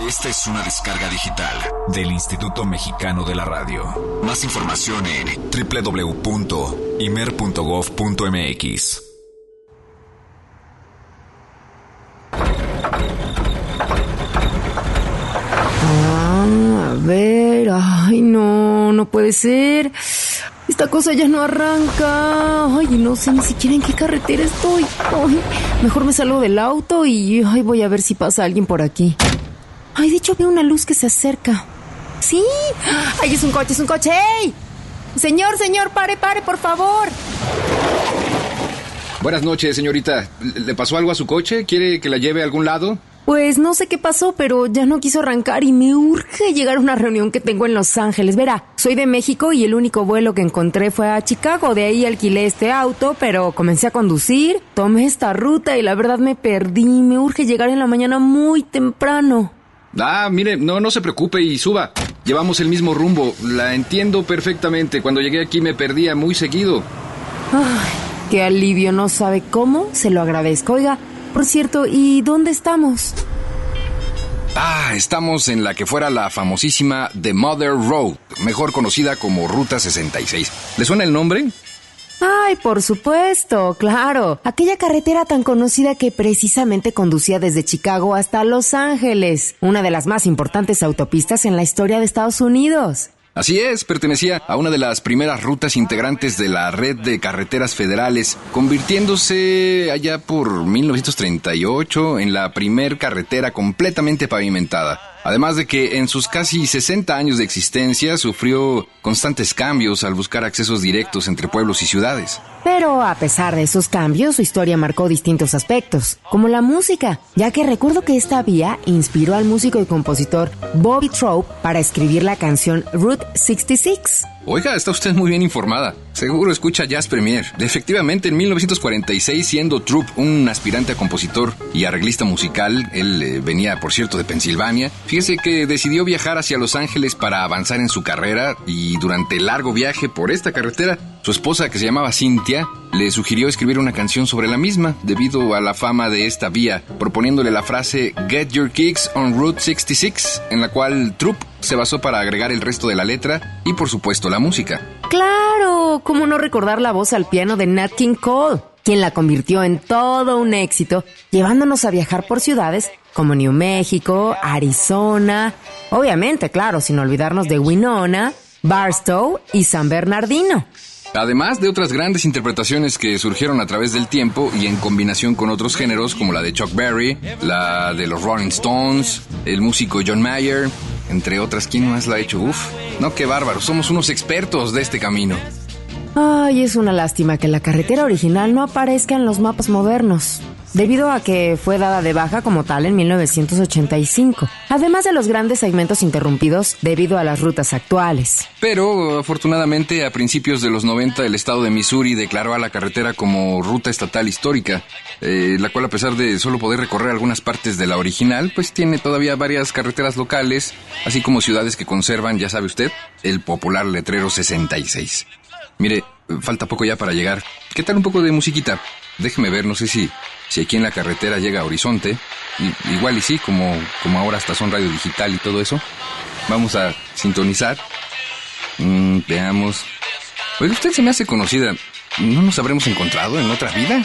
Esta es una descarga digital del Instituto Mexicano de la Radio. Más información en www.imer.gov.mx. Ah, a ver, ay no, no puede ser. Esta cosa ya no arranca. Ay, no sé ni siquiera en qué carretera estoy. Mejor me salgo del auto y ay, voy a ver si pasa alguien por aquí. Ay, de hecho veo una luz que se acerca. Sí. Ay, es un coche, es un coche. ¡Ey! Señor, señor, pare, pare, por favor. Buenas noches, señorita. ¿Le pasó algo a su coche? ¿Quiere que la lleve a algún lado? Pues no sé qué pasó, pero ya no quiso arrancar y me urge llegar a una reunión que tengo en Los Ángeles. Verá, soy de México y el único vuelo que encontré fue a Chicago. De ahí alquilé este auto, pero comencé a conducir, tomé esta ruta y la verdad me perdí. Me urge llegar en la mañana muy temprano. Ah, mire, no, no se preocupe y suba. Llevamos el mismo rumbo. La entiendo perfectamente. Cuando llegué aquí me perdía muy seguido. Ay, qué alivio, no sabe cómo. Se lo agradezco. Oiga, por cierto, ¿y dónde estamos? Ah, estamos en la que fuera la famosísima The Mother Road, mejor conocida como Ruta 66. ¿Le suena el nombre? Ay, por supuesto, claro. Aquella carretera tan conocida que precisamente conducía desde Chicago hasta Los Ángeles, una de las más importantes autopistas en la historia de Estados Unidos. Así es, pertenecía a una de las primeras rutas integrantes de la red de carreteras federales, convirtiéndose allá por 1938 en la primer carretera completamente pavimentada. Además de que en sus casi 60 años de existencia sufrió constantes cambios al buscar accesos directos entre pueblos y ciudades. Pero a pesar de esos cambios, su historia marcó distintos aspectos, como la música, ya que recuerdo que esta vía inspiró al músico y compositor Bobby Trope para escribir la canción Route 66. Oiga, está usted muy bien informada. Seguro escucha Jazz Premier. Efectivamente, en 1946, siendo Troop un aspirante a compositor y arreglista musical, él eh, venía, por cierto, de Pensilvania, fíjese que decidió viajar hacia Los Ángeles para avanzar en su carrera y durante el largo viaje por esta carretera, su esposa, que se llamaba Cynthia, le sugirió escribir una canción sobre la misma, debido a la fama de esta vía, proponiéndole la frase Get Your Kicks on Route 66, en la cual Troop se basó para agregar el resto de la letra y por supuesto la música. Claro, ¿cómo no recordar la voz al piano de Nat King Cole, quien la convirtió en todo un éxito, llevándonos a viajar por ciudades como New México, Arizona, obviamente, claro, sin olvidarnos de Winona, Barstow y San Bernardino. Además de otras grandes interpretaciones que surgieron a través del tiempo y en combinación con otros géneros como la de Chuck Berry, la de los Rolling Stones, el músico John Mayer, entre otras, ¿quién más la ha hecho? Uf, no, qué bárbaro, somos unos expertos de este camino. Ay, es una lástima que la carretera original no aparezca en los mapas modernos debido a que fue dada de baja como tal en 1985, además de los grandes segmentos interrumpidos debido a las rutas actuales. Pero, afortunadamente, a principios de los 90 el estado de Missouri declaró a la carretera como ruta estatal histórica, eh, la cual a pesar de solo poder recorrer algunas partes de la original, pues tiene todavía varias carreteras locales, así como ciudades que conservan, ya sabe usted, el popular letrero 66. Mire, falta poco ya para llegar. ¿Qué tal un poco de musiquita? Déjeme ver, no sé si, si aquí en la carretera llega a Horizonte. igual y sí, como, como ahora hasta son radio digital y todo eso. Vamos a sintonizar. Mm, veamos. Oye, usted se me hace conocida. ¿No nos habremos encontrado en otra vida?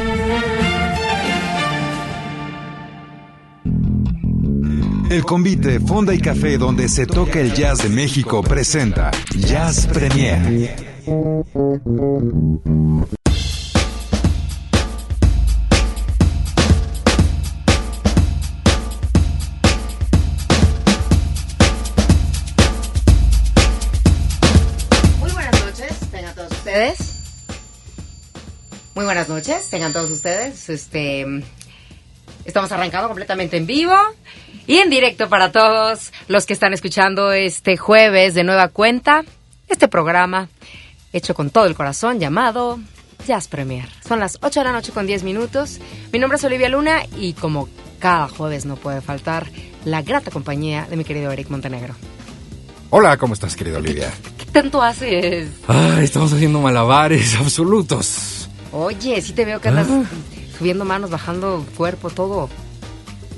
El convite Fonda y Café donde se toca el jazz de México presenta Jazz Premier. Muy buenas noches, tengan todos ustedes. Este, estamos arrancando completamente en vivo y en directo para todos los que están escuchando este jueves de nueva cuenta este programa hecho con todo el corazón llamado Jazz Premier. Son las 8 de la noche con 10 minutos. Mi nombre es Olivia Luna y como cada jueves no puede faltar la grata compañía de mi querido Eric Montenegro. Hola, ¿cómo estás, querida Olivia? ¿Qué tanto haces? Ay, estamos haciendo malabares absolutos. Oye, sí te veo que andas subiendo manos, bajando cuerpo, todo.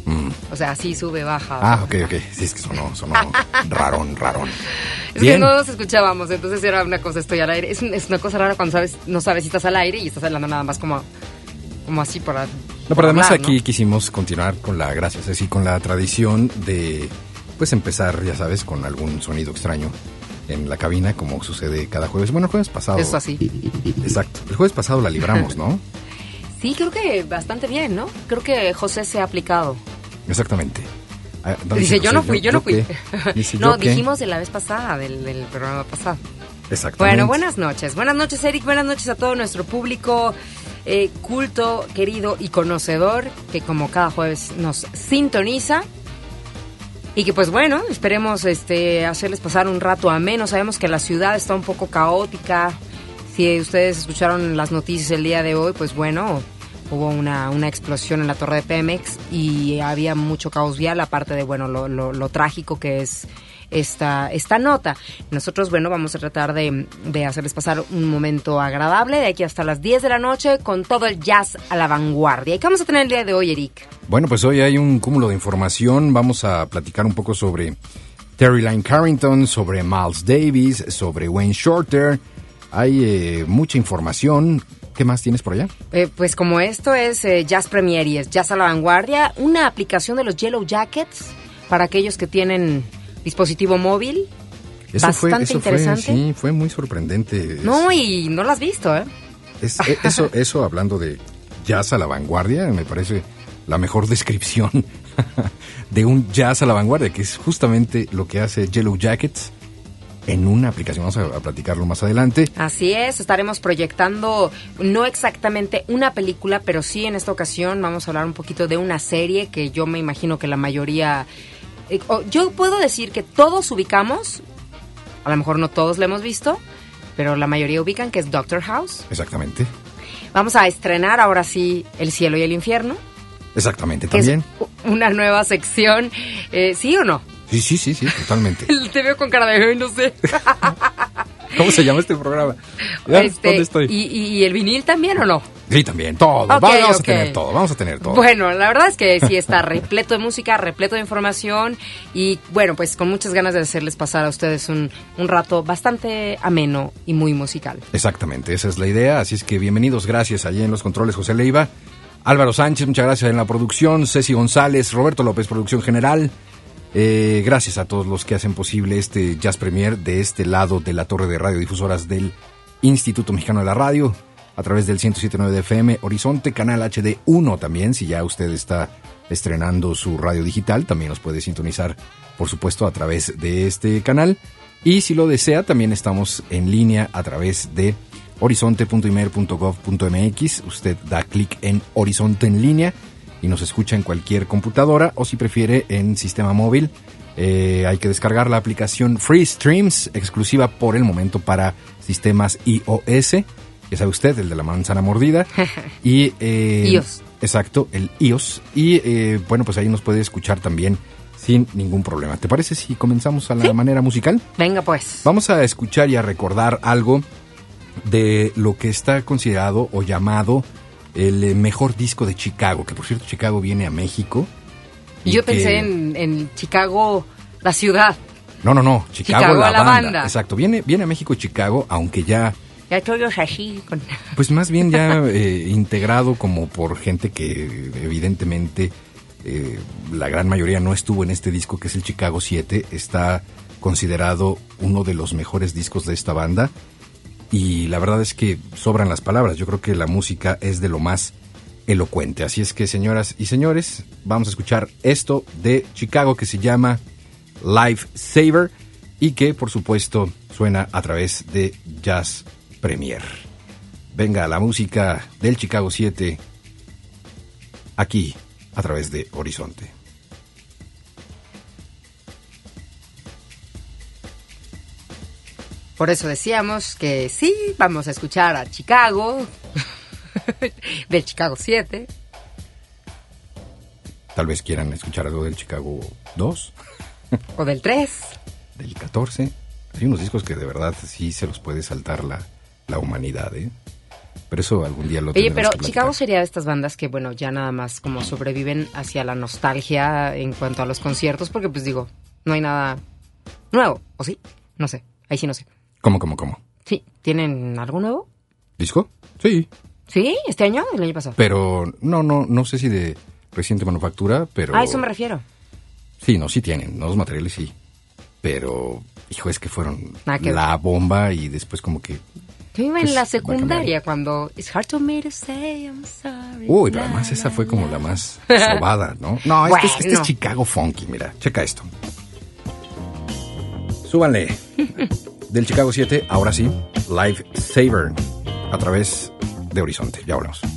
Mm. O sea, sí sube, baja. Ah, ok, ok. Sí, es que sonó, sonó rarón, rarón. es bien. que no nos escuchábamos, entonces era una cosa, estoy al aire. Es una cosa rara cuando sabes, no sabes si estás al aire y estás hablando nada más como, como así para. No, pero además aquí quisimos continuar con la, gracias, así con la tradición de, pues empezar, ya sabes, con algún sonido extraño en la cabina, como sucede cada jueves. Bueno, el jueves pasado. Eso así. Exacto. El jueves pasado la libramos, ¿no? Sí, creo que bastante bien, ¿no? Creo que José se ha aplicado. Exactamente. Ah, ¿dónde Dice, yo no fui, yo no fui. Dice, no, dijimos de la vez pasada, del, del programa pasado. Exactamente. Bueno, buenas noches. Buenas noches, Eric. Buenas noches a todo nuestro público eh, culto, querido y conocedor que como cada jueves nos sintoniza. Y que pues bueno, esperemos este hacerles pasar un rato ameno. Sabemos que la ciudad está un poco caótica. Si ustedes escucharon las noticias el día de hoy, pues bueno, hubo una, una explosión en la torre de Pemex y había mucho caos vial, aparte de bueno lo, lo- trágico que es esta, esta nota. Nosotros, bueno, vamos a tratar de, de hacerles pasar un momento agradable de aquí hasta las 10 de la noche con todo el jazz a la vanguardia. ¿Y qué vamos a tener el día de hoy, Eric? Bueno, pues hoy hay un cúmulo de información. Vamos a platicar un poco sobre Terry Lyne Carrington, sobre Miles Davis, sobre Wayne Shorter. Hay eh, mucha información. ¿Qué más tienes por allá? Eh, pues como esto es eh, Jazz Premier y es Jazz a la Vanguardia, una aplicación de los Yellow Jackets para aquellos que tienen dispositivo móvil. Bastante interesante. Fue, sí, fue muy sorprendente. No, y no lo has visto, ¿eh? Es- eh, eso, eso hablando de jazz a la vanguardia, me parece la mejor descripción de un jazz a la vanguardia, que es justamente lo que hace Yellow Jackets en una aplicación. Vamos a, a platicarlo más adelante. Así es, estaremos proyectando no exactamente una película, pero sí en esta ocasión vamos a hablar un poquito de una serie que yo me imagino que la mayoría... eh, yo puedo decir que todos ubicamos, a lo mejor no todos la hemos visto, pero la mayoría ubican que es Doctor House. Exactamente. Vamos a estrenar ahora sí El cielo y el infierno, Exactamente, también. es una nueva sección, eh, ¿sí o no? Sí, sí, sí, sí, totalmente. Te veo con cara de, "Ay, no sé. ¿Cómo se llama este programa? Este, ¿Dónde estoy? ¿y, y- el vinil también o no? Sí, también, todo. Vamos a tener todo, vamos a tener todo. Bueno, la verdad es que sí está repleto de música, repleto de información y bueno, pues con muchas ganas de hacerles pasar a ustedes un, un rato bastante ameno y muy musical. Exactamente, esa es la idea. Así es que bienvenidos, gracias. Allí en los controles, José Leiva. Álvaro Sánchez, muchas gracias en la producción. Ceci González, Roberto López, producción general. Eh, gracias a todos los que hacen posible este Jazz Premier de este lado de la torre de radiodifusoras del Instituto Mexicano de la Radio, a través del 107.9 de FM, Horizonte, canal HD 1 también, si ya usted está estrenando su radio digital, también nos puede sintonizar, por supuesto, a través de este canal. Y si lo desea, también estamos en línea a través de horizonte.imer.gov.mx. Usted da clic en Horizonte en línea y nos escucha en cualquier computadora o si prefiere en sistema móvil. eh, hay que descargar la aplicación Free Streams, exclusiva por el momento para sistemas iOS. Ya sabe usted, el de la manzana mordida. y eh, iOS. Exacto, el iOS. Y eh, bueno, pues ahí nos puede escuchar también sin ningún problema. ¿Te parece si comenzamos a la manera musical? Venga pues. Vamos a escuchar y a recordar algo de lo que está considerado o llamado el eh, mejor disco de Chicago, que por cierto Chicago viene a México. Yo que- pensé en, en Chicago, la ciudad. No, no, no, Chicago, Chicago, la, la banda. banda. Exacto, viene, viene a México Chicago, aunque ya, Ya todos así. Con... pues más bien ya eh, integrado como por gente que evidentemente eh, la gran mayoría no estuvo en este disco que es el Chicago 7, está considerado uno de los mejores discos de esta banda y la verdad es que sobran las palabras, yo creo que la música es de lo más elocuente, así es que señoras y señores, vamos a escuchar esto de Chicago que se llama Life Saver y que por supuesto suena a través de Jazz Premier. Venga la música del Chicago 7 aquí a través de Horizonte. Por eso decíamos que sí, vamos a escuchar a Chicago, del Chicago 7. Tal vez quieran escuchar algo del Chicago 2. o del 3. Del 14. Hay unos discos que de verdad sí se los puede saltar la, la humanidad, ¿eh? Pero eso algún día lo Oye, pero Chicago sería de estas bandas que, bueno, ya nada más como sobreviven hacia la nostalgia en cuanto a los conciertos, porque pues digo, no hay nada nuevo, ¿o sí? No sé, ahí sí no sé. ¿Cómo, cómo, cómo? Sí, ¿tienen algo nuevo? ¿Disco? Sí. ¿Sí? ¿Este año el año pasado? Pero no, no, no sé si de reciente manufactura, pero... A eso me refiero. Sí, no, sí tienen, los materiales sí. Pero, hijo, es que fueron la bomba y después como que yo iba en pues, la secundaria cuando It's hard to me to say I'm sorry. Uy, pero además esa fue como la más sobada, ¿no? No, este, es, este es Chicago Funky, mira, checa esto. Súbanle. Del Chicago 7, ahora sí, Live Saver, a través de Horizonte. Ya volvemos.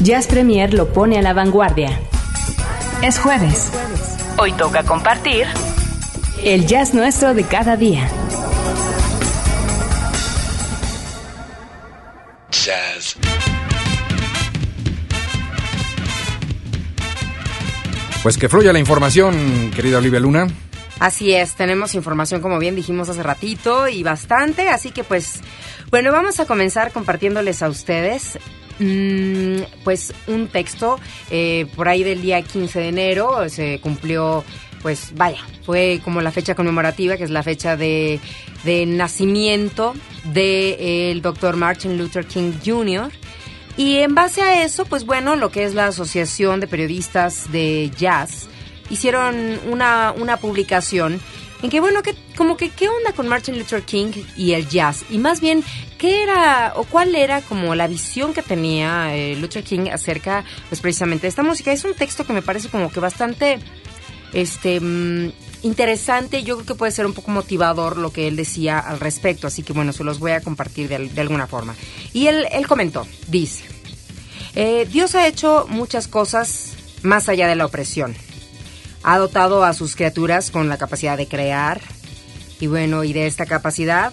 Jazz Premier lo pone a la vanguardia. Es jueves. Hoy toca compartir el jazz nuestro de cada día. Jazz. Pues que fluya la información, querida Olivia Luna. Así es, tenemos información como bien dijimos hace ratito y bastante, así que pues bueno, vamos a comenzar compartiéndoles a ustedes mm, pues un texto eh, por ahí del día 15 de enero se cumplió pues vaya, fue como la fecha conmemorativa, que es la fecha de, de nacimiento del doctor Martin Luther King Jr. Y en base a eso, pues bueno, lo que es la Asociación de Periodistas de Jazz, hicieron una, una publicación en que, bueno, que, como que, ¿qué onda con Martin Luther King y el jazz? Y más bien, ¿qué era o cuál era como la visión que tenía eh, Luther King acerca, pues precisamente de esta música? Es un texto que me parece como que bastante, este, mm, interesante. Yo creo que puede ser un poco motivador lo que él decía al respecto. Así que, bueno, se los voy a compartir de, alguna forma. Y él, él comentó, dice, eh, Dios ha hecho muchas cosas más allá de la opresión ha dotado a sus criaturas con la capacidad de crear y bueno, y de esta capacidad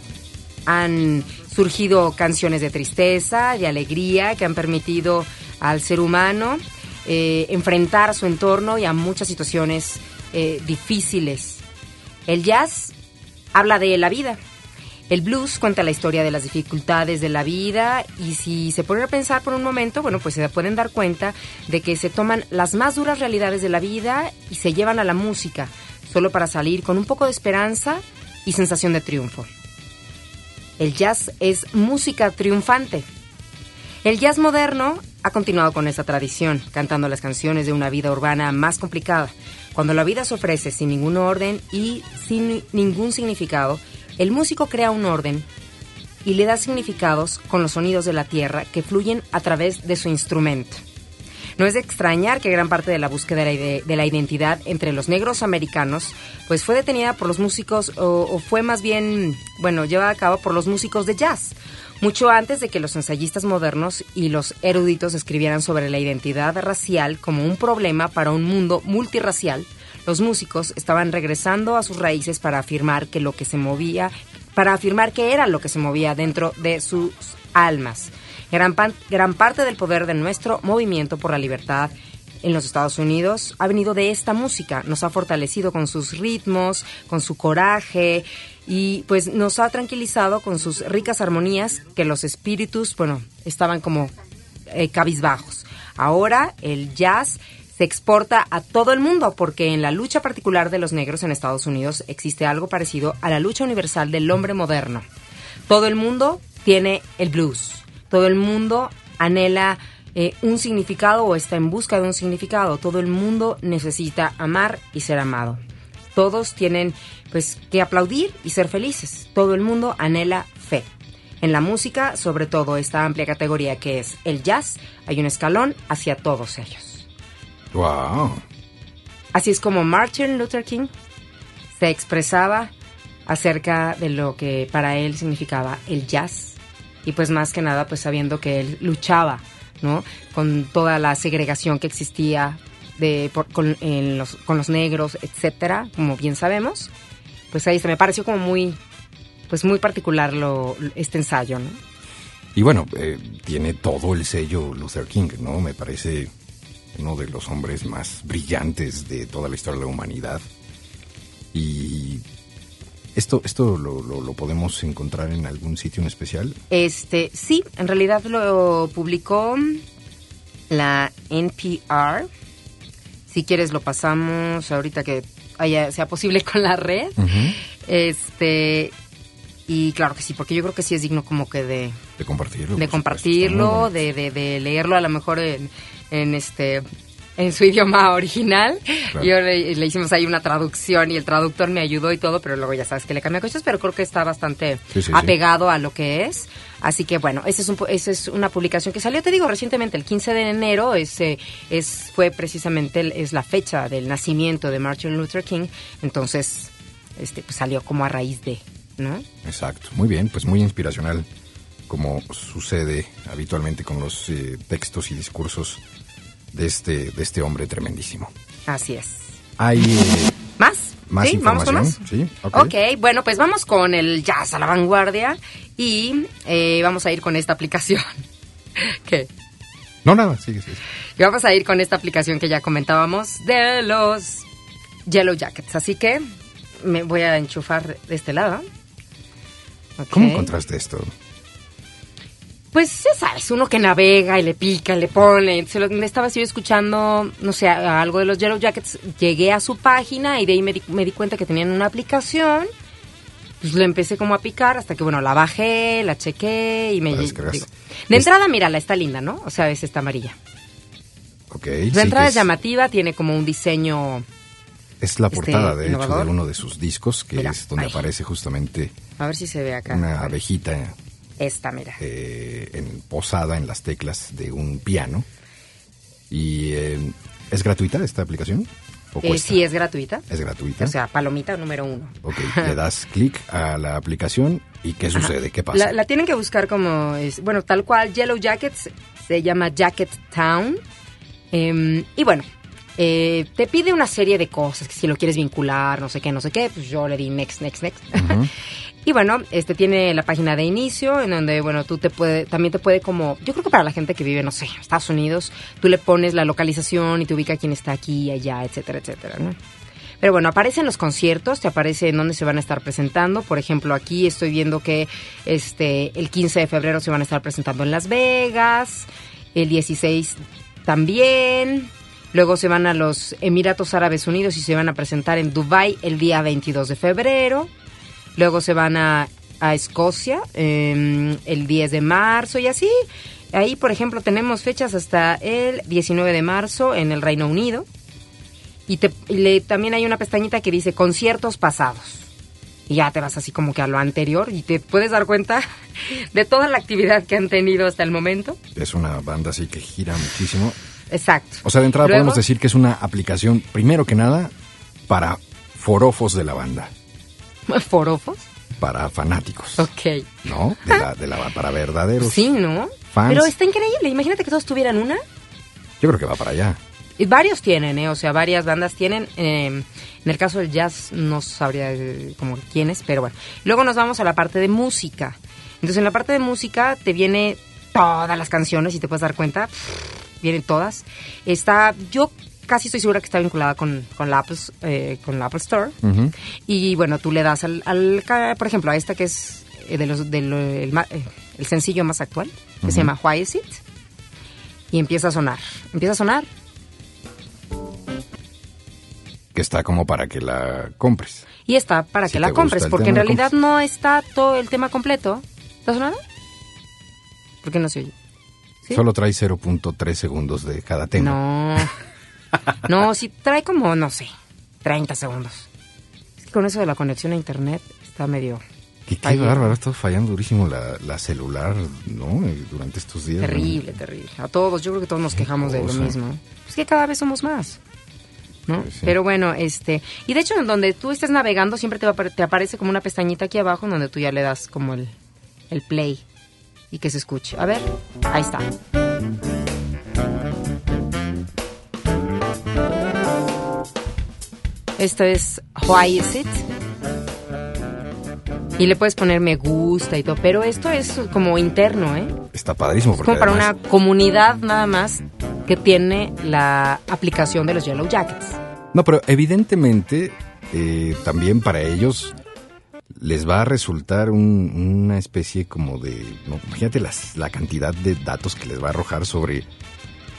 han surgido canciones de tristeza, de alegría, que han permitido al ser humano eh, enfrentar su entorno y a muchas situaciones eh, difíciles. El jazz habla de la vida, el blues cuenta la historia de las dificultades de la vida y si se ponen a pensar por un momento, bueno, pues se pueden dar cuenta de que se toman las más duras realidades de la vida y se llevan a la música, solo para salir con un poco de esperanza y sensación de triunfo. El jazz es música triunfante. El jazz moderno ha continuado con esta tradición, cantando las canciones de una vida urbana más complicada. Cuando la vida se ofrece sin ningún orden y sin ningún significado, el músico crea un orden y le da significados con los sonidos de la tierra que fluyen a través de su instrumento. No es de extrañar que gran parte de la búsqueda de la identidad entre los negros americanos pues fue detenida por los músicos o, fue más bien, bueno, llevada a cabo por los músicos de jazz, mucho antes de que los ensayistas modernos y los eruditos escribieran sobre la identidad racial como un problema para un mundo multirracial los músicos estaban regresando a sus raíces para afirmar que lo que se movía, para afirmar que era lo que se movía dentro de sus almas. Gran, gran parte del poder de nuestro movimiento por la libertad en los Estados Unidos ha venido de esta música, nos ha fortalecido con sus ritmos, con su coraje y pues nos ha tranquilizado con sus ricas armonías que los espíritus, bueno, estaban como eh, cabizbajos. Ahora el jazz se exporta a todo el mundo porque en la lucha particular de los negros en Estados Unidos existe algo parecido a la lucha universal del hombre moderno. Todo el mundo tiene el blues, todo el mundo anhela eh, un significado o está en busca de un significado, todo el mundo necesita amar y ser amado. Todos tienen pues que aplaudir y ser felices. Todo el mundo anhela fe. En la música, sobre todo esta amplia categoría que es el jazz, hay un escalón hacia todos ellos. Wow. Así es como Martin Luther King se expresaba acerca de lo que para él significaba el jazz y pues más que nada pues sabiendo que él luchaba, ¿no? Con toda la segregación que existía de con, los, con los negros, etcétera, como bien sabemos. Pues ahí se me pareció como muy pues muy particular lo, este ensayo, ¿no? Y bueno, eh, tiene todo el sello Luther King, ¿no? Me parece uno de los hombres más brillantes de toda la historia de la humanidad. Y esto, esto lo, lo, podemos encontrar en algún sitio en especial. Este, sí, en realidad lo publicó la NPR. Si quieres lo pasamos ahorita que haya, sea posible con la red. Este, y claro que sí, porque yo creo que sí es digno como que de... De compartirlo. De compartirlo, de, de, de, leerlo a lo mejor en, en este en su idioma original. Yo le, hicimos ahí una traducción y el traductor me ayudó y todo, pero luego ya sabes que le cambia cosas, pero creo que está bastante apegado a lo que es. Así que bueno, esa es, un, esa es una publicación que salió, te digo, recientemente, el 15 de enero, ese es, fue precisamente es la fecha del nacimiento de Martin Luther King, entonces este pues salió como a raíz de, ¿no? Exacto, muy bien, pues muy inspiracional como sucede habitualmente con los eh, textos y discursos de este, de este hombre tremendísimo. Así es. Hay eh, ¿Más? más ¿Sí? ¿Vamos con más? Sí, ok. Ok, bueno, pues vamos con el jazz a la vanguardia y eh, vamos a ir con esta aplicación. ¿Qué? No, nada, sigue, sigue. Y vamos a ir con esta aplicación que ya comentábamos de los Yellow Jackets. Así que me voy a enchufar de este lado. Ok. ¿Cómo encontraste esto? Pues ya sabes, uno que navega y le pica, y le pone. Lo, me estaba yo escuchando, no sé, algo de los Yellow Jackets. Llegué a su página y de ahí me di, me di cuenta que tenían una aplicación. Pues le empecé como a picar hasta que, bueno, la bajé, la chequé y me... Digo, de entrada, mírala, está linda, ¿no? O sea, es esta amarilla. Ok. De sí, entrada es llamativa, tiene como un diseño... Es la este, portada, de hecho, innovador. de uno de sus discos, que Mira, es donde ahí. aparece justamente A ver si se ve acá. una abejita Esta, mira. eh, en, posada en las teclas de un piano. ¿Y eh, es gratuita esta aplicación? ¿O Eh, sí, es gratuita. ¿Es gratuita? O sea, palomita número uno. ok, le das clic a la aplicación y ¿qué sucede? ¿Qué pasa? La, la tienen que buscar como, es, bueno, tal cual, Yellow Jackets, se llama Jacket Town. Em, y bueno, eh, te pide una serie de cosas, que si lo quieres vincular, no sé qué, no sé qué, pues yo le di next, next, next. y bueno, este tiene la página de inicio, en donde, bueno, tú te puede, también te puede como, yo creo que para la gente que vive, no sé, en Estados Unidos, tú le pones la localización y te ubica quién está aquí, allá, etcétera, etcétera, ¿no? Pero bueno, aparecen los conciertos, te aparece en dónde se van a estar presentando. Por ejemplo, aquí estoy viendo que este el 15 de febrero se van a estar presentando en Las Vegas, el 16 también. Luego se van a los Emiratos Árabes Unidos y se van a presentar en Dubai el día 22 de febrero. Luego se van a, a Escocia eh, el 10 de marzo y así. Ahí, por ejemplo, tenemos fechas hasta el 19 de marzo en el Reino Unido. Y te, le, también hay una pestañita que dice conciertos pasados. Y ya te vas así como que a lo anterior y te puedes dar cuenta de toda la actividad que han tenido hasta el momento. Es una banda así que gira muchísimo. Exacto. O sea, de entrada Luego- podemos decir que es una aplicación, primero que nada, para forofos de la banda, ¿Forofos? para fanáticos, Ok. ¿no? De la, de la, para verdaderos. Sí, ¿no? fans. Pero está increíble. Imagínate que todos tuvieran una. Yo creo que va para allá. Y varios tienen, ¿eh? O sea, varias bandas tienen. eh, en el caso del jazz no sabría eh, como quiénes, pero bueno. Luego nos vamos a la parte de música. Entonces, en la parte de música te viene todas las canciones y te puedes dar cuenta. pff, Vienen todas. Está, yo casi estoy segura que está vinculada con, con, la, Apple, eh, con la Apple Store. Y bueno, tú le das al, al por ejemplo, a esta que es eh, de los, el, eh, el sencillo más actual, que se llama Why Is It? Y empieza a sonar. Empieza a sonar Que está como para que la compres. Y está para Si que la compres, porque en realidad no está todo el tema completo. ¿Está sonando? ¿Por qué no se oye? ¿Sí? Solo trae 0.3 segundos de cada tema. No. No, si trae como, no sé, 30 segundos. Es que con eso de la conexión a internet está medio Qué, qué bárbaro, ha estado fallando durísimo la, la celular, ¿no? Durante estos días. ¿no? terrible, terrible. A todos, yo creo que todos nos quejamos de lo mismo. Es que cada vez somos más. ¿no? Pues sí. Pero bueno, este, y de hecho en donde tú estés navegando siempre te, va te aparece como una pestañita aquí abajo en donde tú ya le das como el, el play y que se escuche. A ver, ahí está. Esto es Why Is It? Y le puedes poner me gusta y todo, pero esto es como interno, ¿eh? Está padrísimo Es porque como para además- una comunidad nada más que tiene la aplicación de los Yellow Jackets. No, pero evidentemente eh, también para ellos les va a resultar un- una especie como de... ¿no? Imagínate las, la cantidad de datos que les va a arrojar sobre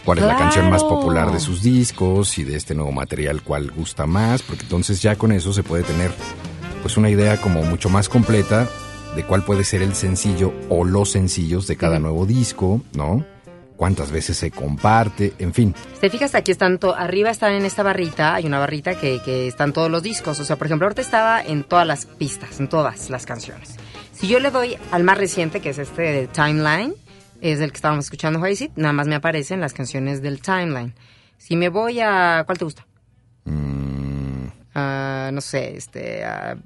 cuál es la canción más popular de sus discos y de este nuevo material cuál gusta más, porque entonces ya con eso se puede tener pues una idea como mucho más completa de cuál puede ser el sencillo o los sencillos de cada nuevo disco, ¿no? Cuántas veces se comparte, en fin. Te fijas, aquí están, arriba están en esta barrita, hay una barrita que, que están todos los discos. O sea, por ejemplo, ahorita estaba en todas las pistas, en todas las canciones. Si yo le doy al más reciente, que es este de Timeline, es el que estábamos escuchando, How Is It, nada más me aparecen las canciones del Timeline. Si me voy a... ¿Cuál te gusta? Mm, Ah, no sé, este... a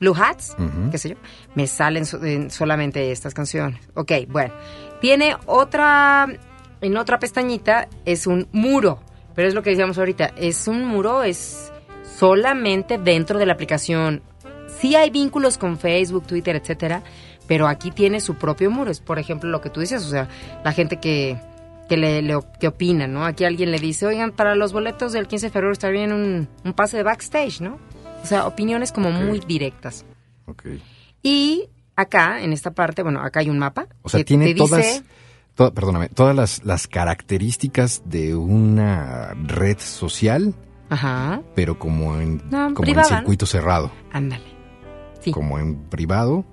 Blue Hats, qué sé yo, me salen so- en solamente estas canciones. Ok, bueno. Tiene otra, en otra pestañita es un muro, pero es lo que decíamos ahorita, es un muro, es solamente dentro de la aplicación. Sí hay vínculos con Facebook, Twitter, etcétera, pero aquí tiene su propio muro. Es, por ejemplo, lo que tú dices, o sea, la gente que, que le, le que opina, ¿no? Aquí alguien le dice, oigan, para los boletos del 15 de febrero está bien un, un pase de backstage, ¿no? O sea, opiniones como muy directas. Ok. Y acá, en esta parte, bueno, acá hay un mapa. O sea, que tiene te dice- todas, to- perdóname, todas las, las características de una red social, Ajá, pero como en, No, como en circuito cerrado, ándale. Sí. como en privado.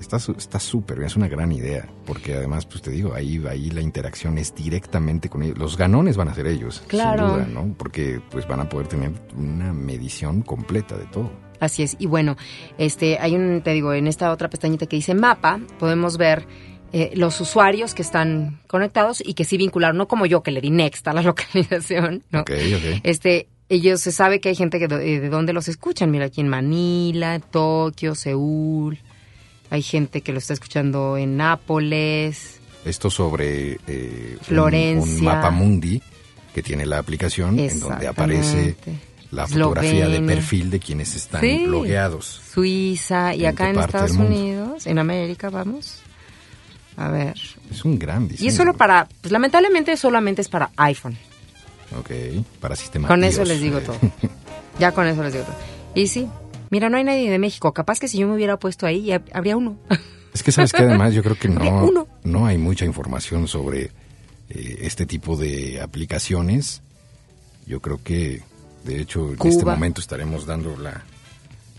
Está está súper bien, es una gran idea, porque además, pues te digo, ahí, ahí la interacción es directamente con ellos. Los ganones van a ser ellos, Claro. sin duda, ¿no? Porque pues van a poder tener una medición completa de todo. Así es. Y bueno, este, hay un, te digo, en esta otra pestañita que dice mapa, podemos ver eh, los usuarios que están conectados y que sí vincularon, no como yo que le di next a la localización, ¿no? Ok, ok. Este, ellos se sabe que hay gente que eh, de dónde los escuchan. Mira, aquí en Manila, Tokio, Seúl. Hay gente que lo está escuchando en Nápoles. Esto sobre eh, un- Florencia. Un, mapa mundi que tiene la aplicación en donde aparece la fotografía de perfil de quienes están Sí. logueados. Suiza y ¿En acá en Estados? Unidos, en América, vamos. A ver. Es un gran diseño. Y es solo para, pues lamentablemente solamente es para iPhone. Ok, para sistema Con eso les digo todo. Ya con eso les digo todo. Y sí, mira, no hay nadie de México. Capaz que si yo me hubiera puesto ahí, ya habría uno. Es que sabes que además yo creo que no, uno. no hay mucha información sobre eh, este tipo de aplicaciones. Yo creo que, de hecho, en este momento estaremos dando la,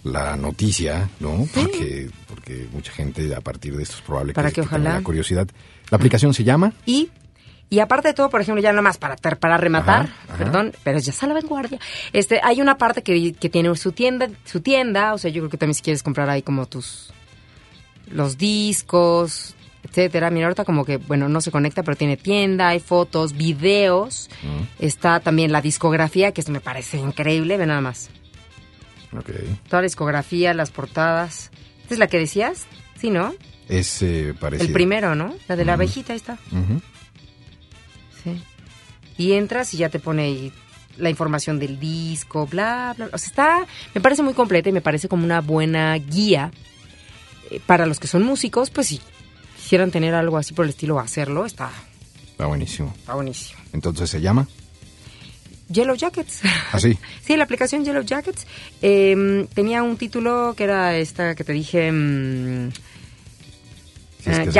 la noticia, ¿no? Porque, porque mucha gente a partir de esto es probable Para que, que que tenga ojalá. la curiosidad. La aplicación se llama Y, y aparte de todo, por ejemplo, ya nomás para, para rematar, Ajá, ajá. perdón, pero ya está la vanguardia. Este, hay una parte que, que tiene su tienda, su tienda, o sea, yo creo que también si quieres comprar ahí como tus, los discos, etcétera. Mira, ahorita como que, bueno, no se conecta, pero tiene tienda, hay fotos, videos. Está también la discografía, que esto me parece increíble, ve nada más. Toda la discografía, las portadas. ¿Esta es la que decías? Sí, ¿no? Es eh, parecido. El primero, ¿no? La de la abejita, ahí está. Sí. Y entras y ya te pone ahí la información del disco, bla, bla. O sea, está, me parece muy completa y me parece como una buena guía eh, para los que son músicos, pues si quisieran tener algo así por el estilo, hacerlo, está, Está buenísimo. está buenísimo. Entonces se llama Yellow Jackets. así. sí, la aplicación Yellow Jackets eh, tenía un título que era esta que te dije, mm, es eh, que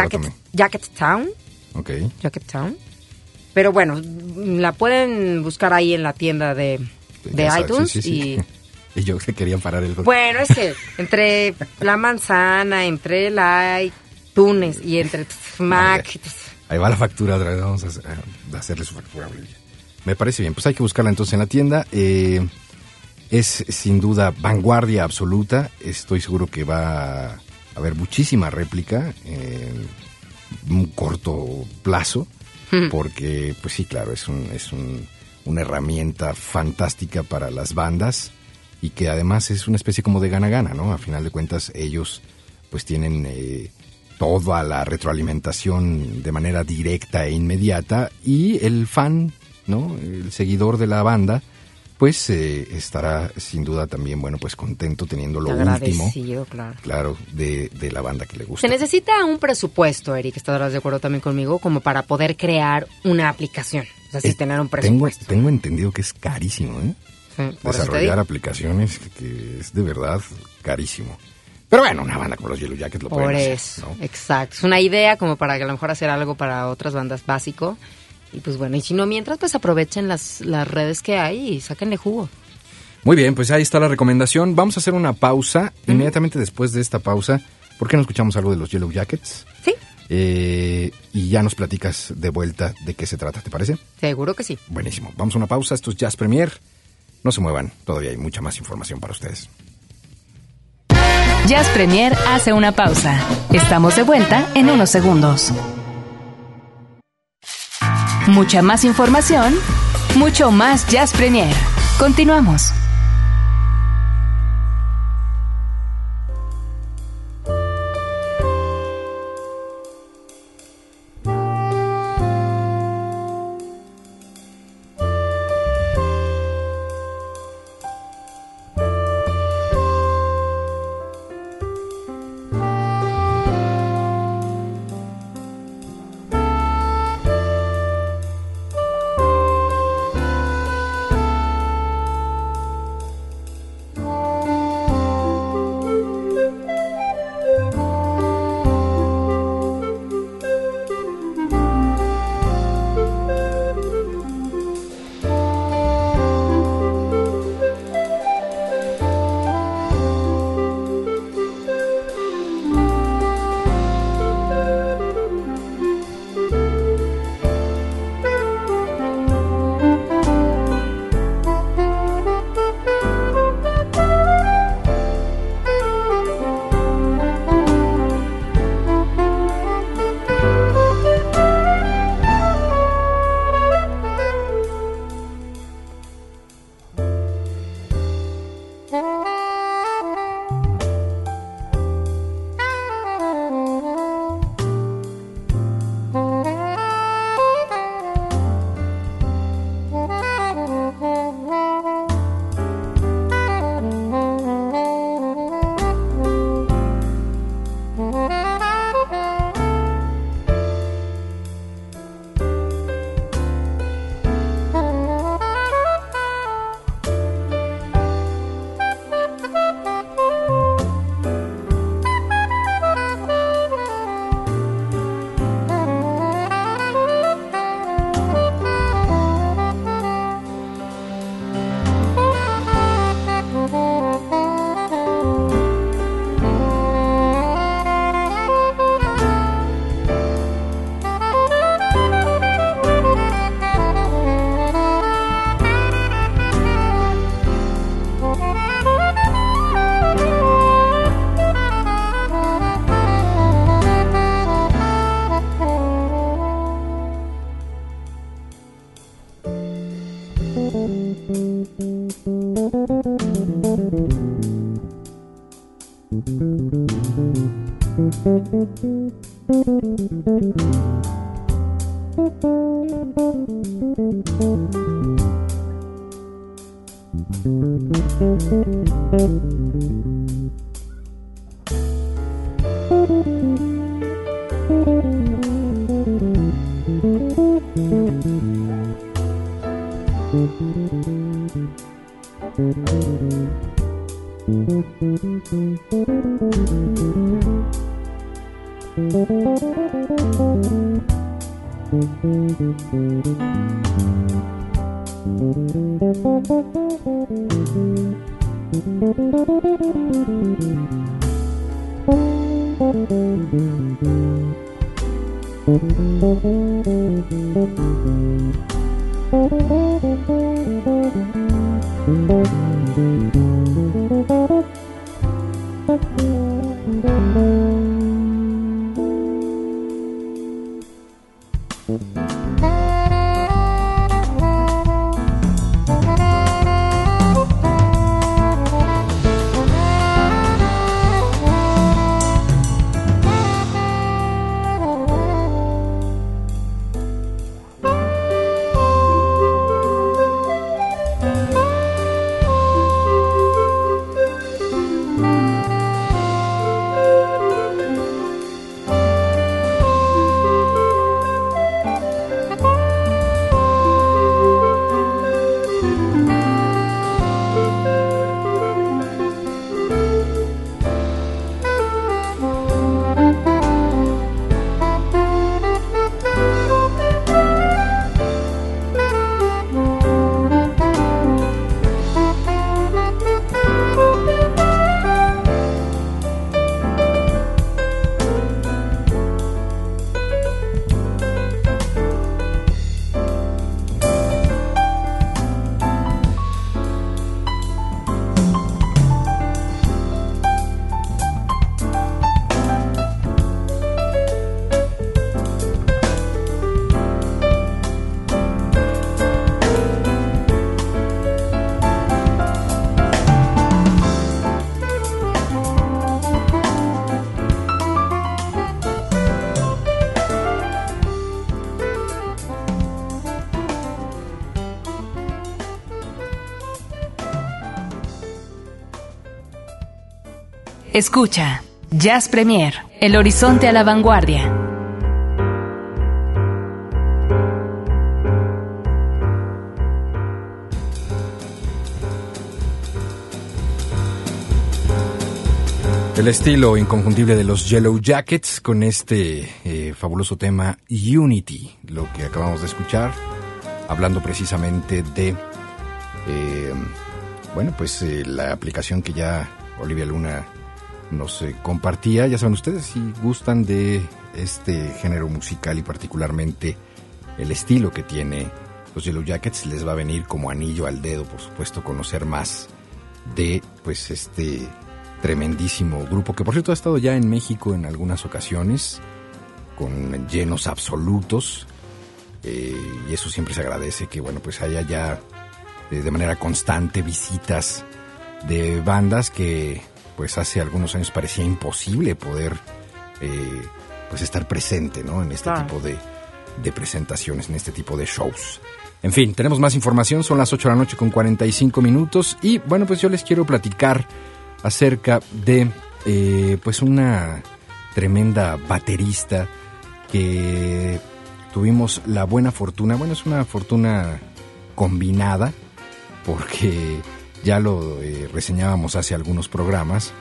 Jacket, Town. Ok. Jacket Town. Pero bueno, la pueden buscar ahí en la tienda de, de iTunes sí, sí, sí. y Y yo que quería parar el bueno, ese entre la manzana, entre el iTunes y entre Mac. Ahí va la factura otra vez. Vamos a, a hacerle su factura. a. Me parece bien. Pues hay que buscarla entonces en la tienda. Eh, es sin duda vanguardia absoluta. Estoy seguro que va a haber muchísima réplica en un corto plazo. Porque, pues sí, claro, es, un, es un- una herramienta fantástica para las bandas y que además es una especie como de gana-gana, ¿no? A final de cuentas, ellos pues tienen eh, toda la retroalimentación de manera directa e inmediata y el fan, ¿no? El seguidor de la banda, pues eh, estará sin duda también, bueno, pues contento teniendo lo último, claro. claro, de, de la banda que le gusta. Se necesita un presupuesto, Eric, estarás de acuerdo también conmigo, como para poder crear una aplicación. O sea, sí, Eh, tener un presupuesto. tengo entendido que es carísimo, ¿eh? Sí, Desarrollar aplicaciones que, que es de verdad carísimo. Pero bueno, una banda como los Yellow Jackets lo Por pueden hacer, eso, ¿no? exacto. Es una idea como para que a lo mejor hacer algo para otras bandas básico. Y pues bueno, y si no, mientras pues aprovechen las, las redes que hay y sáquenle jugo. Muy bien, pues ahí está la recomendación. Vamos a hacer una pausa. Inmediatamente después de esta pausa, ¿por qué no escuchamos algo de los Yellow Jackets? Sí, Eh, y ya nos platicas de vuelta de qué se trata, ¿te parece? seguro que sí. Buenísimo. Vamos a una pausa. Esto es Jazz Premier. No se muevan, todavía hay mucha más información para ustedes. Jazz Premier hace una pausa. Estamos de vuelta en unos segundos. Mucha más información, mucho más Jazz Premier. Continuamos. Thank you. Escucha, Jazz Premier, El Horizonte a la Vanguardia. El estilo inconfundible de los Yellow Jackets con este eh, fabuloso tema Unity, lo que acabamos de escuchar, hablando precisamente de, eh, bueno, pues eh, la aplicación que ya Olivia Luna nos compartía. Ya saben ustedes, si gustan de este género musical y particularmente el estilo que tiene los Yellow Jackets, les va a venir como anillo al dedo, por supuesto, conocer más de pues este tremendísimo grupo que por cierto ha estado ya en México en algunas ocasiones con llenos absolutos eh, y eso siempre se agradece que bueno pues haya ya eh, de manera constante visitas de bandas que pues hace algunos años parecía imposible poder eh, pues estar presente ¿no? en este tipo de, de, presentaciones, en este tipo de shows. En fin, tenemos más información, son las 8 de la noche con 45 minutos y bueno, pues yo les quiero platicar acerca de eh, pues una tremenda baterista que tuvimos la buena fortuna, bueno, es una fortuna combinada porque ya lo eh, reseñábamos hace algunos programas.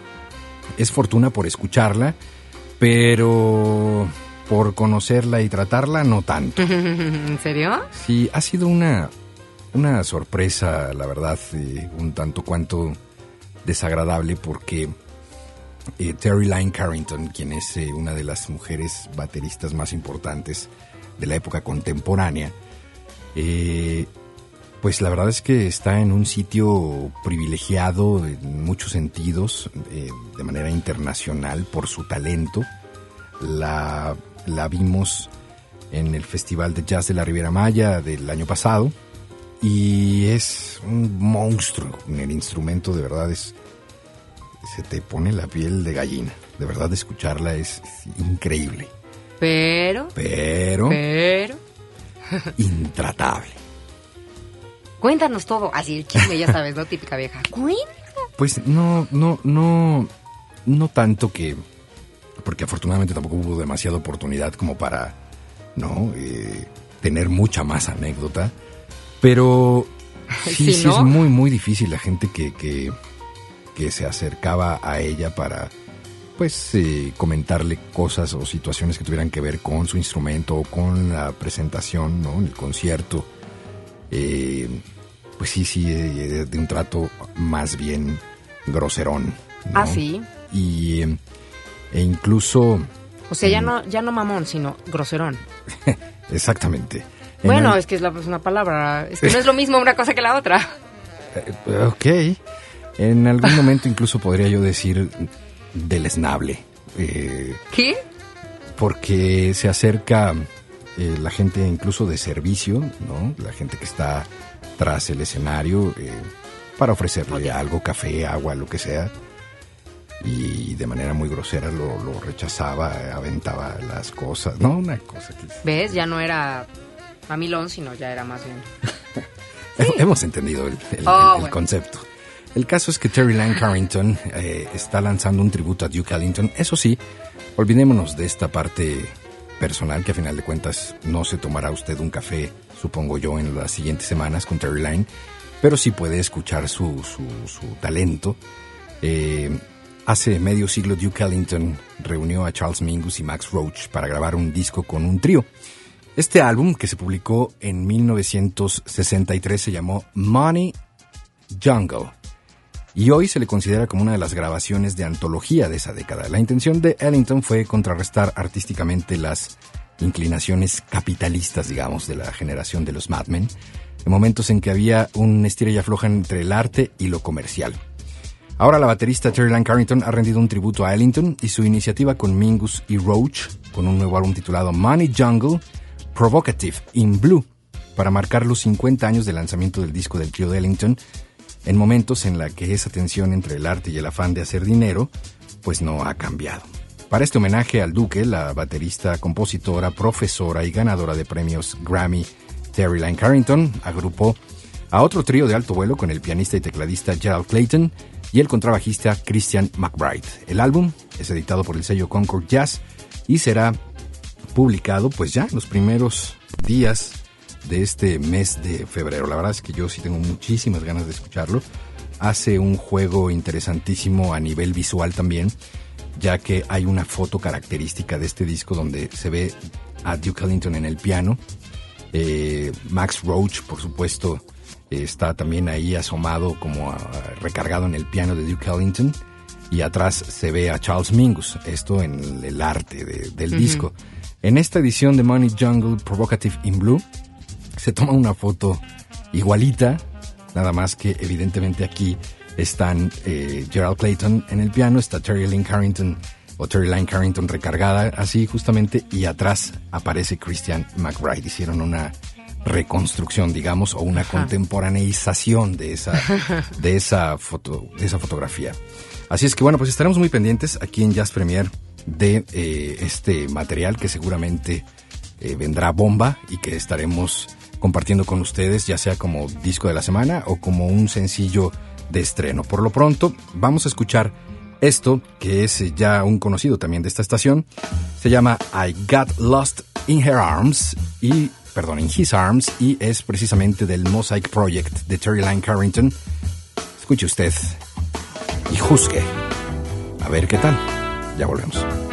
Es fortuna por escucharla, pero por conocerla y tratarla no tanto. ¿En serio? Sí, ha sido una, una sorpresa, la verdad, eh, un tanto cuanto desagradable porque eh, Terry Lyne Carrington, quien es una de las mujeres bateristas más importantes de la época contemporánea, pues la verdad es que está en un sitio privilegiado en muchos sentidos, eh, de manera internacional, por su talento. La, la vimos en el Festival de Jazz de la Riviera Maya del año pasado y es un monstruo en el instrumento, de verdad es se te pone la piel de gallina. De verdad, escucharla es, es increíble. Pero, Pero pero... intratable. Cuéntanos todo. Así el chisme, ya sabes, ¿no? Típica vieja. Cuéntanos. Pues no, no, no, no tanto que, porque afortunadamente tampoco hubo demasiada oportunidad como para, ¿no? Eh, tener mucha más anécdota, pero sí, Sí, sí ¿no? es muy, muy difícil la gente que, que, que se acercaba a ella para, pues, eh, comentarle cosas o situaciones que tuvieran que ver con su instrumento o con la presentación, ¿no? El concierto. Eh, pues sí, sí, eh, de un trato más bien groserón. ¿no? Ah, sí. Y, eh, e incluso, O sea, ya no, ya no mamón, sino groserón. exactamente. En Bueno, es que es, la, es una palabra. Es que no es lo mismo una cosa que la otra. eh, ok. En algún momento incluso podría yo decir deleznable. eh, ¿Qué? porque se acerca eh, la gente incluso de servicio, ¿no? La gente que está tras el escenario eh, para ofrecerle algo, café, agua, lo que sea. Y de manera muy grosera lo, lo rechazaba, aventaba las cosas, ¿no? Una cosa que... ¿Ves? Ya no era mamilón, sino ya era más bien. Hemos entendido el, el- Oh, el bueno. concepto. El caso es que Terry Lane Carrington eh, está lanzando un tributo a Duke Ellington. Eso sí, olvidémonos de esta parte personal que a final de cuentas no se tomará usted un café, supongo yo, en las siguientes semanas con Terry Lane, pero sí puede escuchar su, su, su talento. Eh, hace medio siglo Duke Ellington reunió a Charles Mingus y Max Roach para grabar un disco con un trío. Este álbum, que se publicó en 1963, se llamó Money Jungle. Y hoy se le considera como una de las grabaciones de antología de esa década. La intención de Ellington fue contrarrestar artísticamente las inclinaciones capitalistas, digamos, de la generación de los Mad Men, en momentos en que había un estira y afloja entre el arte y lo comercial. Ahora la baterista Terry Lane Carrington ha rendido un tributo a Ellington y su iniciativa con Mingus y Roach, con un nuevo álbum titulado Money Jungle, Provocative in Blue, para marcar los 50 años del lanzamiento del disco del trío de Ellington, en momentos en la que esa tensión entre el arte y el afán de hacer dinero, pues no ha cambiado. Para este homenaje al Duque, la baterista, compositora, profesora y ganadora de premios Grammy Terry Lane Carrington agrupó a otro trío de alto vuelo con el pianista y tecladista Gerald Clayton y el contrabajista Christian McBride. El álbum es editado por el sello Concord Jazz y será publicado pues ya en los primeros días de este mes de febrero. La verdad es que yo sí tengo muchísimas ganas de escucharlo. Hace un juego interesantísimo a nivel visual también, ya que hay una foto característica de este disco donde se ve a Duke Ellington en el piano. Eh, Max Roach, por supuesto, eh, está también ahí asomado como ah, recargado en el piano de Duke Ellington. Y atrás se ve a Charles Mingus, esto en el arte de- del disco. En esta edición de Money Jungle Provocative in Blue, se toma una foto igualita, nada más que evidentemente aquí están eh, Gerald Clayton en el piano, está Terry Lynn Carrington o Terry Lynn Carrington recargada así justamente y atrás aparece Christian McBride. Hicieron una reconstrucción, digamos, o una contemporaneización de esa, de esa foto, de esa fotografía. Así es que bueno, pues estaremos muy pendientes aquí en Jazz Premier de eh, este material que seguramente eh, vendrá bomba y que estaremos compartiendo con ustedes, ya sea como disco de la semana o como un sencillo de estreno. Por lo pronto, vamos a escuchar esto, que es eh, ya un conocido también de esta estación. Se llama I Got Lost in Her Arms y, perdón, in His Arms y es precisamente del Mosaic Project de Terry Lane Carrington. Escuche usted y juzgue. A ver qué tal. Ya volvemos.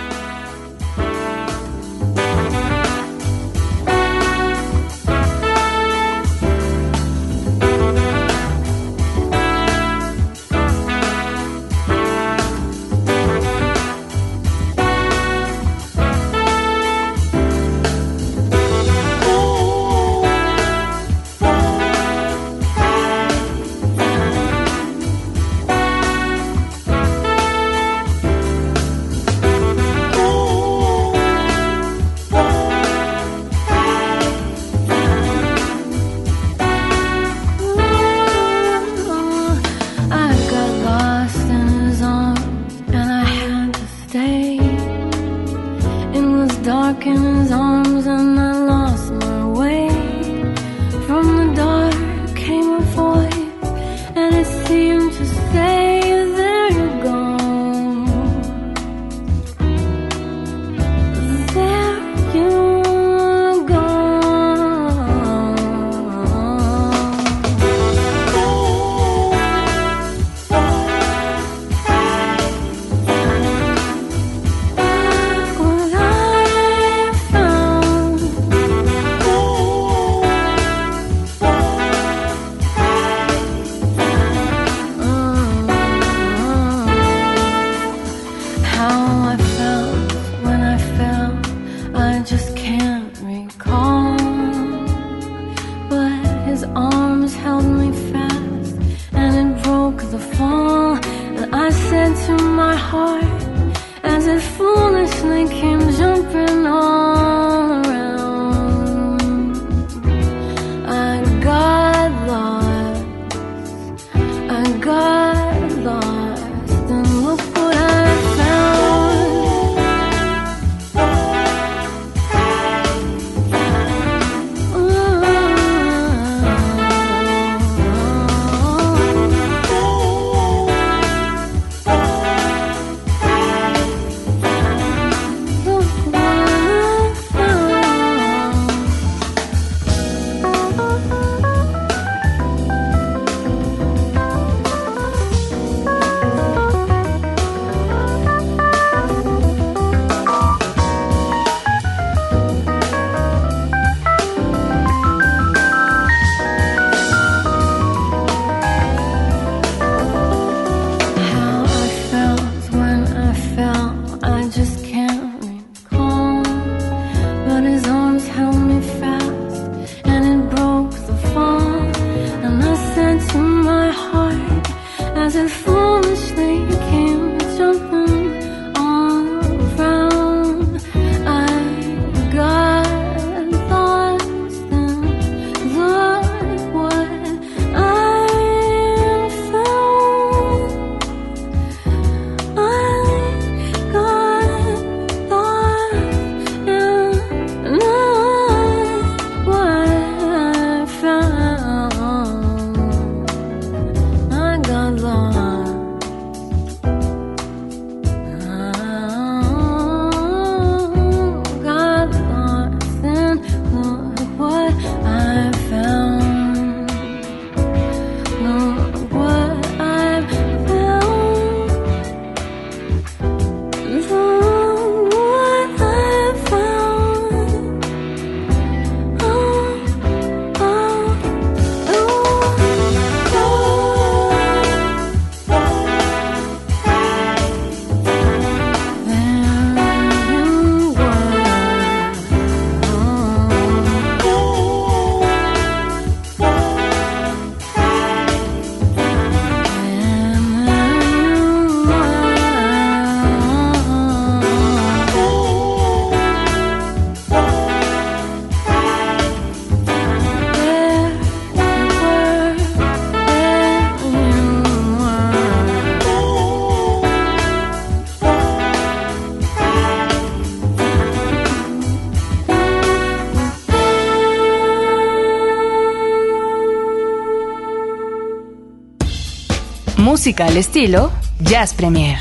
Música al estilo Jazz Premier.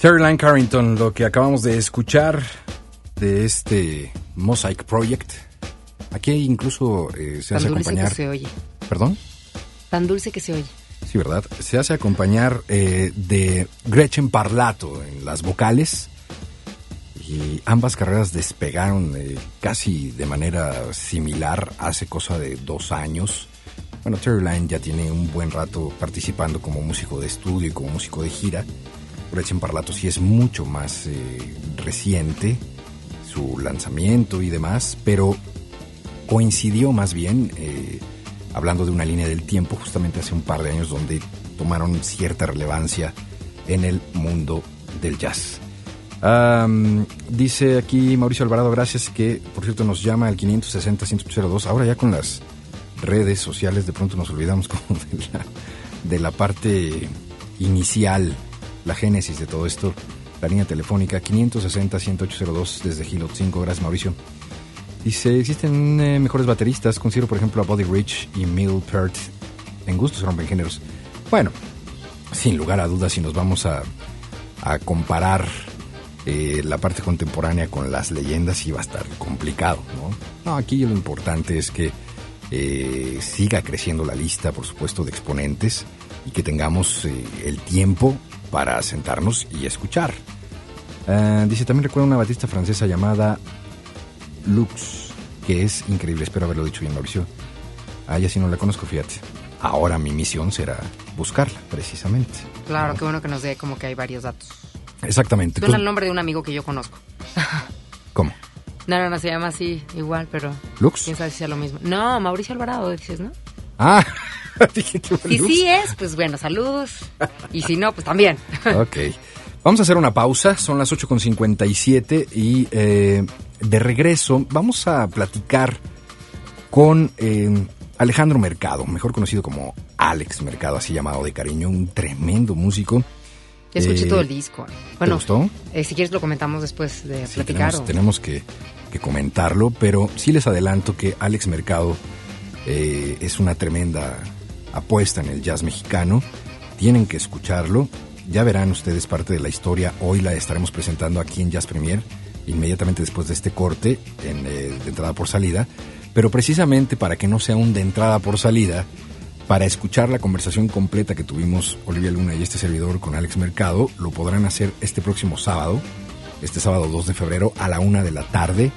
Terry Line Carrington, lo que acabamos de escuchar de este Mosaic Project. Aquí incluso eh, se Tan hace dulce que se oye. ¿Perdón? Tan dulce que se oye. Sí, ¿verdad? Se hace acompañar eh, de Gretchen Parlato en las vocales. Y ambas carreras despegaron eh, casi de manera similar hace cosa de dos años. Bueno, Terry Line ya tiene un buen rato participando como músico de estudio y como músico de gira. Gretchen Parlato sí es mucho más eh, reciente, su lanzamiento y demás, pero coincidió más bien, eh, hablando de una línea del tiempo, justamente hace un par de años donde tomaron cierta relevancia en el mundo del jazz. Dice aquí Mauricio Alvarado, gracias, que por cierto nos llama al 560-102. Ahora ya con las redes sociales de pronto nos olvidamos como de la, parte inicial, la génesis de todo esto. la línea telefónica 560-10802 desde Hilo 5. Gracias, Mauricio. Dice, existen eh, mejores bateristas. Considero, por ejemplo, a Buddy Rich y Mil Peart. En gustos rompen géneros. Bueno, sin lugar a dudas, si nos vamos a, comparar eh, la parte contemporánea con las leyendas, sí va a estar complicado. No, aquí lo importante es que eh, siga creciendo la lista, por supuesto, de exponentes y que tengamos eh, el tiempo para sentarnos y escuchar. Ah, dice, también recuerdo una batista francesa llamada Lux, que es increíble, espero haberlo dicho bien, Mauricio. A ella sí no la conozco, fíjate. Ahora mi misión será buscarla, precisamente. Claro, qué bueno que nos dé como que hay varios datos. Exactamente. Suena el nombre de un amigo que yo conozco. ¿Cómo? No, no, no, se llama así, igual, pero... ¿Lux? ¿Quién sabe si sea lo mismo? No, Mauricio Alvarado, dices, ¿no? Ah, dije que Si Lux. sí es, pues bueno, saludos. Y si no, pues también. Ok. Vamos a hacer una pausa, son las 8.57 y eh, de regreso vamos a platicar con eh, Alejandro Mercado, mejor conocido como Alex Mercado, así llamado de cariño, un tremendo músico. Escuché Eh, todo el disco. Bueno, gustó? eh, si quieres lo comentamos después de Sí, platicar. tenemos, o- tenemos que, comentarlo, pero sí les adelanto que Alex Mercado eh, es una tremenda apuesta en el jazz mexicano. Tienen que escucharlo. Ya verán ustedes parte de la historia. Hoy la estaremos presentando aquí en Jazz Premier, inmediatamente después de este corte, eh, de entrada por salida. Pero precisamente para que no sea un de entrada por salida, para escuchar la conversación completa que tuvimos Olivia Luna y este servidor con Alex Mercado, lo podrán hacer este próximo sábado, este sábado 2 de febrero a la una de la tarde,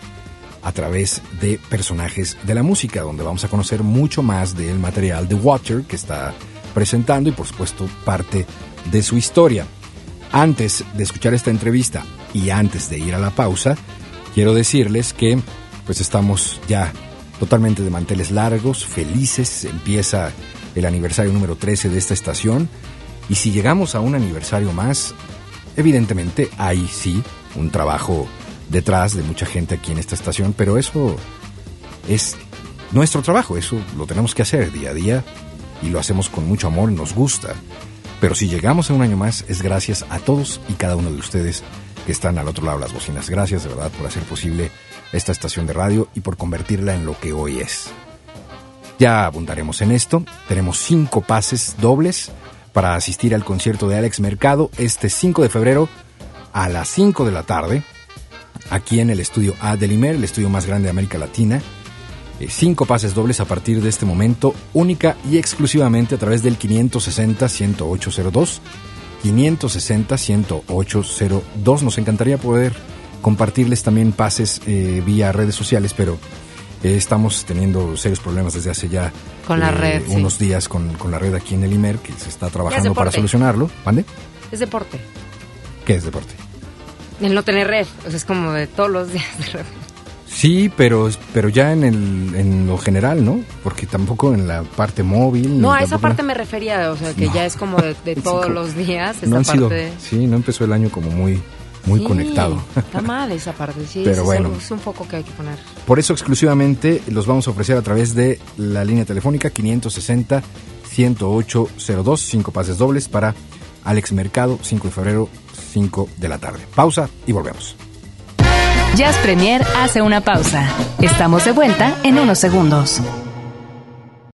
a través de personajes de la música, donde vamos a conocer mucho más del material de Water que está presentando y por supuesto parte de su historia. Antes de escuchar esta entrevista y antes de ir a la pausa, quiero decirles que pues estamos ya totalmente de manteles largos, felices, empieza el aniversario número 13 de esta estación y si llegamos a un aniversario más, evidentemente hay sí un trabajo detrás de mucha gente aquí en esta estación, pero eso es nuestro trabajo, eso lo tenemos que hacer día a día y lo hacemos con mucho amor nos gusta. Pero si llegamos a un año más es gracias a todos y cada uno de ustedes que están al otro lado de las bocinas. Gracias de verdad por hacer posible esta estación de radio y por convertirla en lo que hoy es. Ya abundaremos en esto. Tenemos cinco pases dobles para asistir al concierto de Alex Mercado este 5 de febrero a las 5 de la tarde, aquí en el estudio A del IMER, el estudio más grande de América Latina. Eh, cinco pases dobles a partir de este momento, única y exclusivamente a través del 560-10802. 560-10802. Nos encantaría poder compartirles también pases eh, vía redes sociales, pero eh, estamos teniendo serios problemas desde hace ya Con la red, sí. unos días con, con la red aquí en el IMER, que se está trabajando para solucionarlo. ¿Mande? Es deporte. ¿Qué es deporte? El no tener red. O sea, es como de todos los días de red. Sí, pero, pero ya en, el, en lo general, ¿no? Porque tampoco en la parte móvil. No, a esa parte me refería. O sea, que No. ya es como de, todos como- los días. Esa No han sido, parte. sí, no empezó el año como muy, muy Sí, conectado. Está mal esa parte, sí. Pero bueno. Es un foco que hay que poner. Por eso exclusivamente los vamos a ofrecer a través de la línea telefónica 560 10802, cinco pases dobles para Alex Mercado, 5 de febrero, 5 de la tarde. Pausa y volvemos. Jazz Premier hace una pausa. Estamos de vuelta en unos segundos.